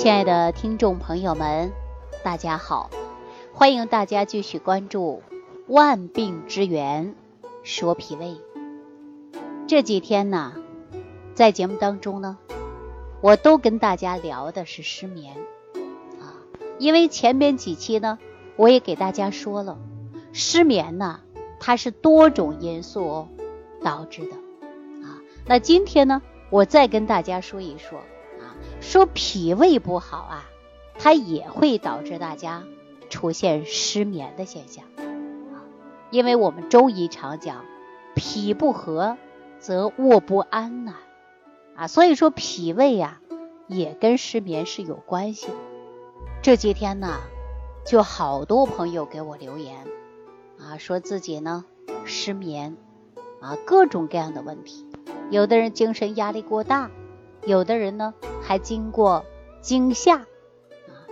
亲爱的听众朋友们，大家好，欢迎大家继续关注《万病之源说脾胃》。这几天呢，在节目当中呢，我都跟大家聊的是失眠啊，因为前边几期呢，我也给大家说了，失眠呢，它是多种因素导致的啊。那今天呢，我再跟大家说一说。说脾胃不好啊，它也会导致大家出现失眠的现象啊。因为我们中医常讲，脾不和则卧不安呐啊，所以说脾胃呀也跟失眠是有关系的。这几天呢，就好多朋友给我留言啊，说自己呢失眠啊，各种各样的问题，有的人精神压力过大。有的人呢还经过惊吓啊，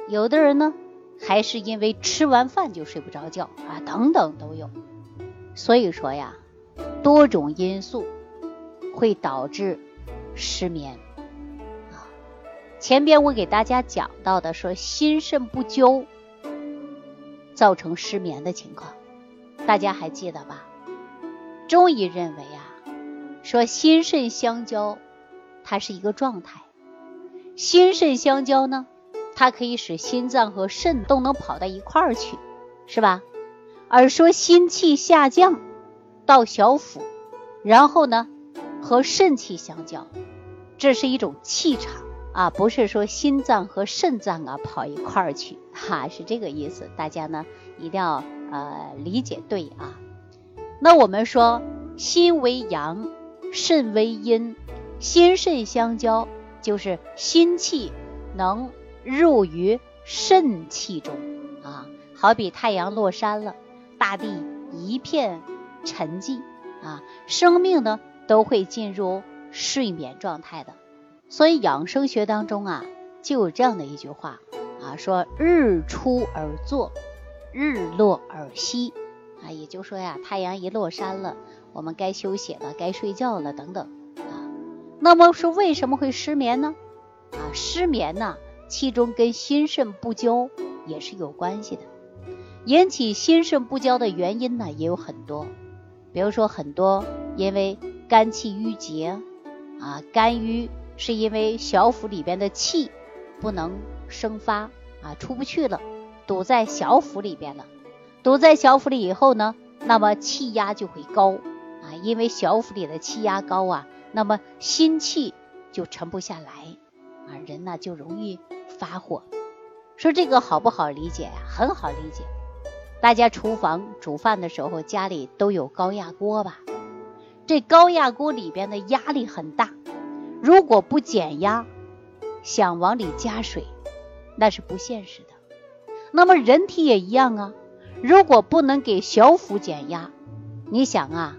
有的人呢还是因为吃完饭就睡不着觉啊，等等都有。所以说呀，多种因素会导致失眠啊。前边我给大家讲到的说心肾不交造成失眠的情况，大家还记得吧？中医认为啊，说心肾相交。它是一个状态，心肾相交呢，它可以使心脏和肾都能跑到一块儿去，是吧？而说心气下降到小腹，然后呢和肾气相交，这是一种气场啊，不是说心脏和肾脏啊跑一块儿去，哈，是这个意思。大家呢一定要呃理解对啊。那我们说心为阳，肾为阴。心肾相交，就是心气能入于肾气中啊，好比太阳落山了，大地一片沉寂啊，生命呢都会进入睡眠状态的。所以养生学当中啊，就有这样的一句话啊，说日出而作，日落而息啊，也就说呀，太阳一落山了，我们该休息了，该睡觉了，等等。那么说为什么会失眠呢？啊，失眠呢，其中跟心肾不交也是有关系的。引起心肾不交的原因呢也有很多，比如说很多因为肝气郁结啊，肝郁是因为小腹里边的气不能生发啊，出不去了，堵在小腹里边了。堵在小腹里以后呢，那么气压就会高啊，因为小腹里的气压高啊。那么心气就沉不下来啊，人呢就容易发火。说这个好不好理解呀？很好理解。大家厨房煮饭的时候，家里都有高压锅吧？这高压锅里边的压力很大，如果不减压，想往里加水，那是不现实的。那么人体也一样啊，如果不能给小腹减压，你想啊，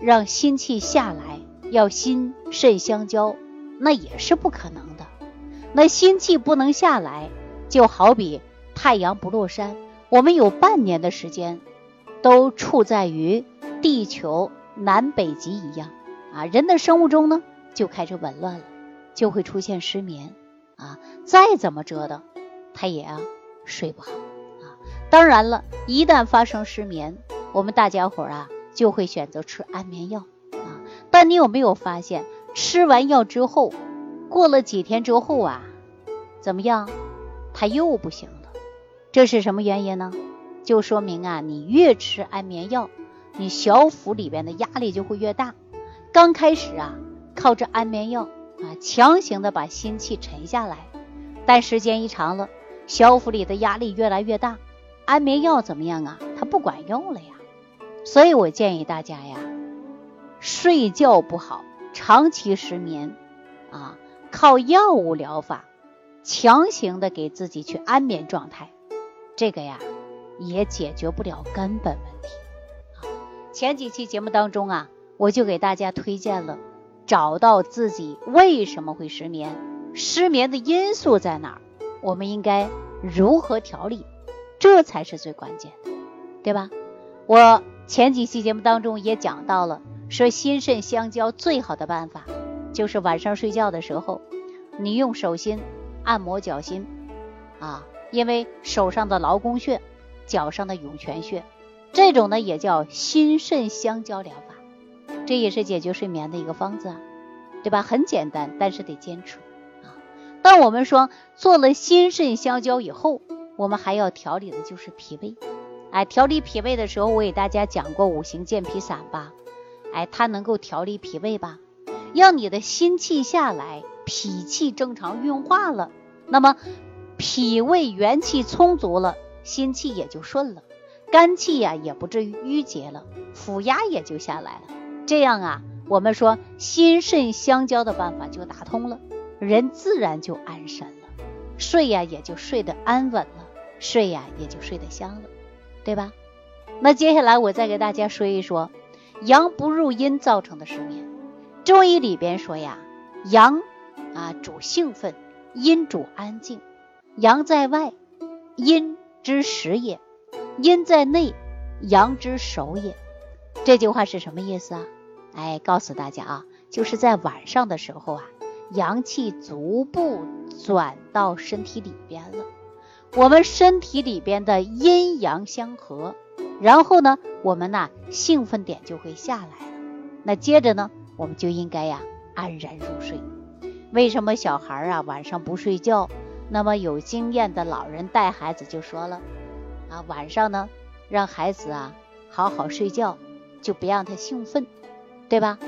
让心气下来。要心肾相交，那也是不可能的。那心气不能下来，就好比太阳不落山，我们有半年的时间都处在于地球南北极一样啊。人的生物钟呢就开始紊乱了，就会出现失眠啊。再怎么折腾，他也啊睡不好啊。当然了，一旦发生失眠，我们大家伙啊就会选择吃安眠药。但你有没有发现，吃完药之后，过了几天之后啊，怎么样？他又不行了。这是什么原因呢？就说明啊，你越吃安眠药，你小腹里边的压力就会越大。刚开始啊，靠着安眠药啊，强行的把心气沉下来，但时间一长了，小腹里的压力越来越大，安眠药怎么样啊？它不管用了呀。所以我建议大家呀。睡觉不好，长期失眠，啊，靠药物疗法，强行的给自己去安眠状态，这个呀，也解决不了根本问题。啊，前几期节目当中啊，我就给大家推荐了，找到自己为什么会失眠，失眠的因素在哪儿，我们应该如何调理，这才是最关键的，对吧？我前几期节目当中也讲到了。说心肾相交最好的办法，就是晚上睡觉的时候，你用手心按摩脚心啊，因为手上的劳宫穴，脚上的涌泉穴，这种呢也叫心肾相交疗法，这也是解决睡眠的一个方子啊，对吧？很简单，但是得坚持啊。当我们说做了心肾相交以后，我们还要调理的就是脾胃。哎，调理脾胃的时候，我给大家讲过五行健脾散吧？哎，它能够调理脾胃吧？让你的心气下来，脾气正常运化了，那么脾胃元气充足了，心气也就顺了，肝气呀也不至于郁结了，腹压也就下来了。这样啊，我们说心肾相交的办法就打通了，人自然就安神了，睡呀也就睡得安稳了，睡呀也就睡得香了，对吧？那接下来我再给大家说一说阳不入阴造成的失眠。中医里边说呀，阳啊主兴奋，阴主安静。阳在外，阴之实也；阴在内，阳之守也。这句话是什么意思啊？哎，告诉大家啊，就是在晚上的时候啊，阳气逐步转到身体里边了，我们身体里边的阴阳相合，然后呢，我们呢兴奋点就会下来了。那接着呢？我们就应该呀安然入睡。为什么小孩啊晚上不睡觉？那么有经验的老人带孩子就说了啊，晚上呢让孩子啊好好睡觉，就不让他兴奋，对吧？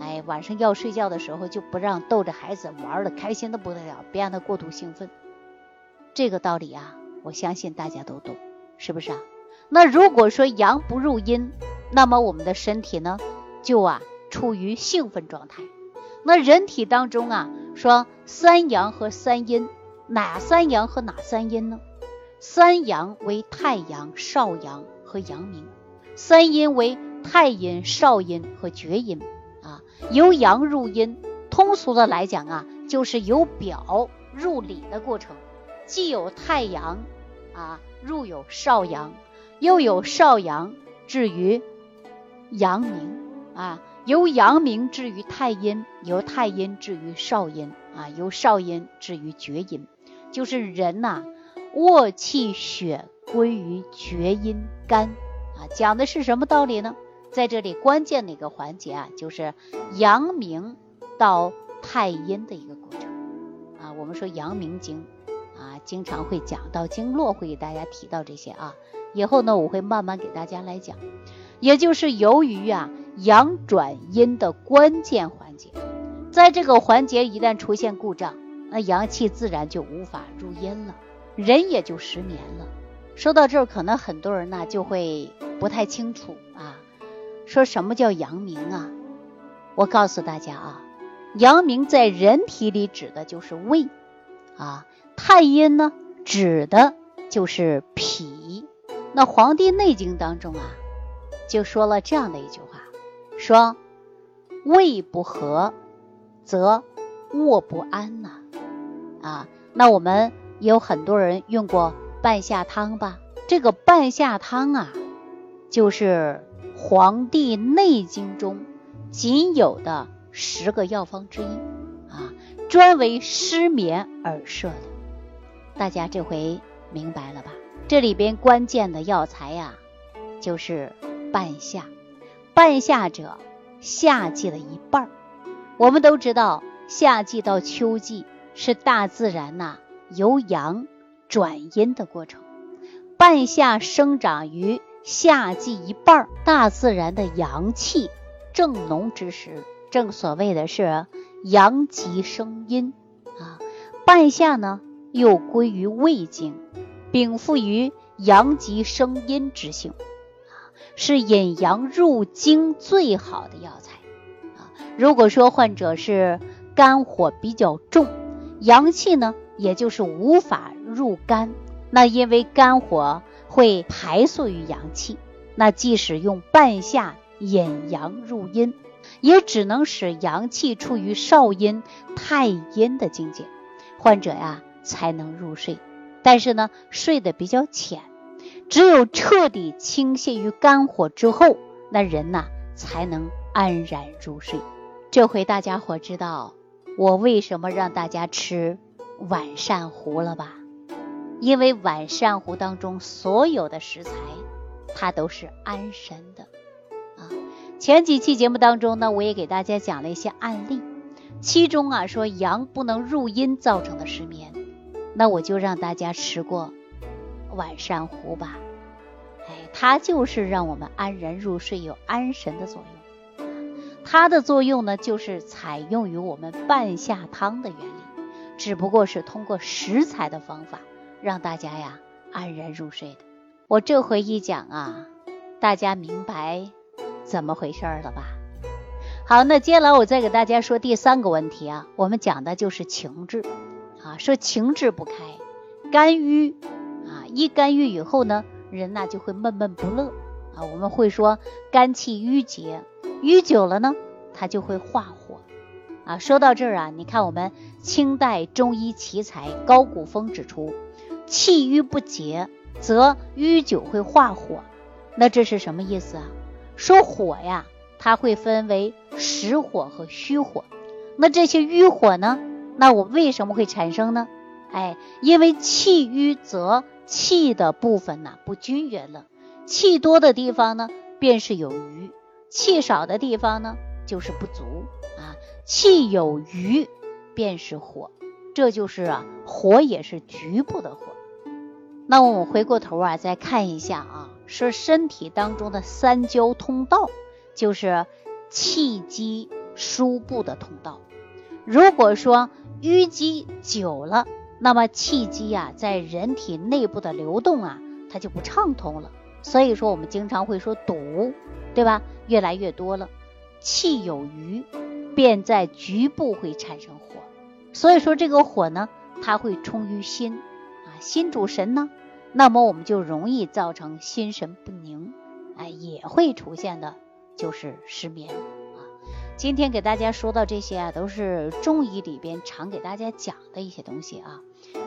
哎，晚上要睡觉的时候就不让逗着孩子玩的开心的不得了，别让他过度兴奋。这个道理啊，我相信大家都懂，是不是啊？那如果说阳不入阴，那么我们的身体呢就啊。处于兴奋状态，那人体当中啊，说三阳和三阴，哪三阳和哪三阴呢？三阳为太阳、少阳和阳明，三阴为太阴、少阴和厥阴啊。由阳入阴，通俗的来讲啊，就是由表入里的过程，既有太阳啊，入有少阳，又有少阳至于阳明啊。由阳明至于太阴，由太阴至于少阴啊，由少阴至于厥阴，就是人呐，卧气血归于厥阴肝啊，讲的是什么道理呢？在这里关键的一个环节啊，就是阳明到太阴的一个过程啊。我们说阳明经啊，经常会讲到经络，会给大家提到这些啊。以后呢，我会慢慢给大家来讲，也就是由于啊。阳转阴的关键环节，在这个环节一旦出现故障，那阳气自然就无法入阴了，人也就失眠了。说到这儿，可能很多人呢就会不太清楚啊，说什么叫阳明啊？我告诉大家啊，阳明在人体里指的就是胃啊，太阴呢指的就是脾。那《黄帝内经》当中啊，就说了这样的一句话。说胃不和，则卧不安呐。啊，那我们也有很多人用过半夏汤吧？这个半夏汤啊，就是《黄帝内经》中仅有的十个药方之一啊，专为失眠而设的。大家这回明白了吧？这里边关键的药材呀，就是半夏。半夏者，夏季的一半儿。我们都知道，夏季到秋季是大自然呐由阳转阴的过程。半夏生长于夏季一半儿，大自然的阳气正浓之时，正所谓的是阳极生阴啊。半夏呢，又归于胃经，禀赋于阳极生阴之性。啊是引阳入经最好的药材啊！如果说患者是肝火比较重，阳气呢也就是无法入肝，那因为肝火会排宿于阳气，那即使用半夏引阳入阴，也只能使阳气处于少阴太阴的境界，患者呀才能入睡，但是呢睡得比较浅。只有彻底倾泻于肝火之后，那人呐才能安然入睡。这回大家伙知道我为什么让大家吃晚膳糊了吧？因为晚膳糊当中所有的食材，它都是安神的啊。前几期节目当中呢，我也给大家讲了一些案例，其中啊说阳不能入阴造成的失眠，那我就让大家吃过晚膳糊吧。哎，它就是让我们安然入睡，有安神的作用。它的作用呢，就是采用于我们半夏汤的原理，只不过是通过食材的方法，让大家呀安然入睡的。我这回一讲啊，大家明白怎么回事了吧？好，那接下来我再给大家说第三个问题啊，我们讲的就是情志，说情志不开，肝郁啊，一肝郁以后呢，人呐就会闷闷不乐啊，我们会说肝气郁结。淤久了呢，它就会化火啊。说到这儿啊，你看我们清代中医奇才高古风指出，气郁不结则淤久会化火。那这是什么意思啊？说火呀，它会分为实火和虚火。那这些淤火呢？那我为什么会产生呢？哎，因为气郁则气的部分呢不均匀了，气多的地方呢便是有余。气少的地方呢，就是不足啊。气有余，便是火，这就是啊，火也是局部的火。那我们回过头啊，再看一下啊，说身体当中的三焦通道，就是气机输布的通道。如果说淤积久了，那么气机啊，在人体内部的流动啊，它就不畅通了。所以说，我们经常会说堵，对吧？越来越多了，气有余，便在局部会产生火。所以说，这个火呢，它会冲于心啊，心主神呢，那么我们就容易造成心神不宁，哎，也会出现的就是失眠。今天给大家说到这些啊，都是中医里边常给大家讲的一些东西啊。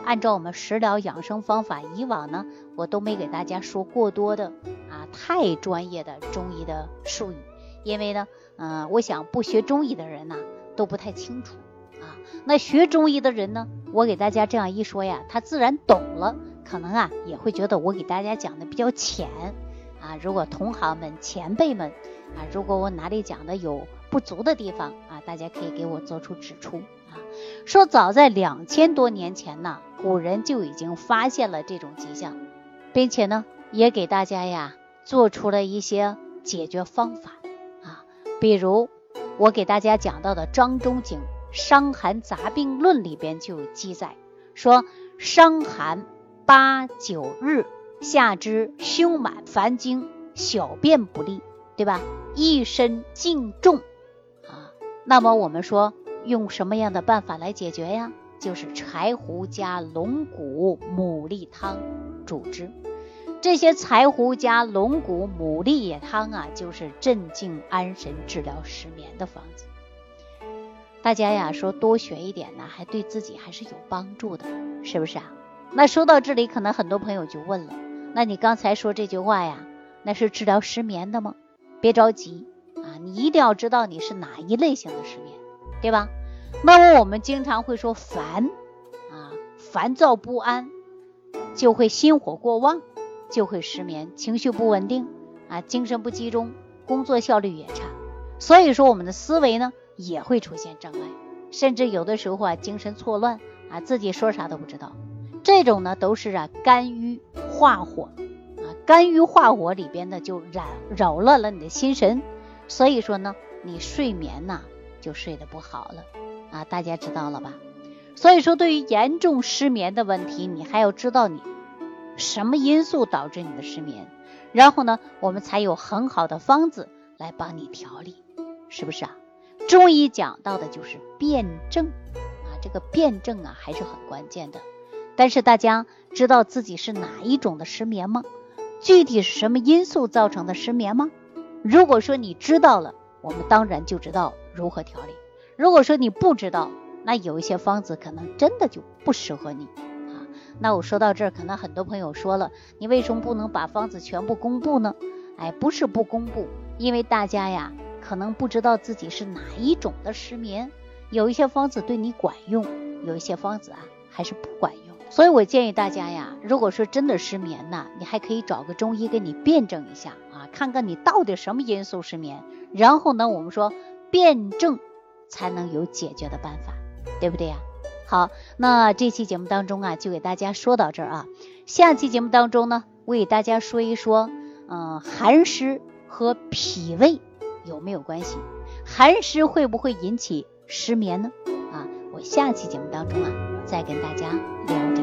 按照我们食疗养生方法，以往呢，我都没给大家说过多的啊，太专业的中医的术语，因为呢，嗯，我想不学中医的人呢都不太清楚啊。那学中医的人呢，我给大家这样一说呀，他自然懂了，可能啊也会觉得我给大家讲的比较浅啊。如果同行们、前辈们啊，如果我哪里讲的有不足的地方啊，大家可以给我做出指出啊。说早在两千多年前呢，古人就已经发现了这种迹象，并且呢，也给大家呀做出了一些解决方法啊。比如我给大家讲到的张仲景《伤寒杂病论》里边就有记载，说伤寒八九日，下肢胸满烦惊，小便不利，对吧？一身静重。那么我们说。用什么样的办法来解决呀？就是柴胡加龙骨牡蛎汤煮之。这些柴胡加龙骨牡蛎汤啊，就是镇静安神、治疗失眠的方子。大家呀，说多学一点呢，还对自己还是有帮助的，是不是啊？那说到这里，可能很多朋友就问了：那你刚才说这句话呀，那是治疗失眠的吗？别着急啊，你一定要知道你是哪一类型的失眠。对吧？那么我们经常会说烦啊，烦躁不安，就会心火过旺，就会失眠，情绪不稳定啊，精神不集中，工作效率也差。所以说我们的思维呢也会出现障碍，甚至有的时候啊精神错乱啊，自己说啥都不知道。这种呢都是啊肝郁化火啊，肝郁化火里边呢就扰扰乱了你的心神，所以说呢你睡眠呐。就睡得不好了啊，大家知道了吧？所以说，对于严重失眠的问题，你还要知道你什么因素导致你的失眠，然后呢，我们才有很好的方子来帮你调理，是不是啊？中医讲到的就是辩证啊，这个辩证啊还是很关键的。但是大家知道自己是哪一种的失眠吗？具体是什么因素造成的失眠吗？如果说你知道了，我们当然就知道。如何调理？如果说你不知道，那有一些方子可能真的就不适合你啊。那我说到这儿，可能很多朋友说了，你为什么不能把方子全部公布呢？哎，不是不公布，因为大家呀，可能不知道自己是哪一种的失眠，有一些方子对你管用，有一些方子啊还是不管用。所以我建议大家呀，如果说真的失眠呐，你还可以找个中医给你辩证一下啊，看看你到底什么因素失眠，然后呢，我们说辩证才能有解决的办法，对不对呀？好，那这期节目当中啊，就给大家说到这儿啊。下期节目当中呢，我给大家说一说，嗯，寒湿和脾胃有没有关系？寒湿会不会引起失眠呢？啊，我下期节目当中啊，再跟大家聊这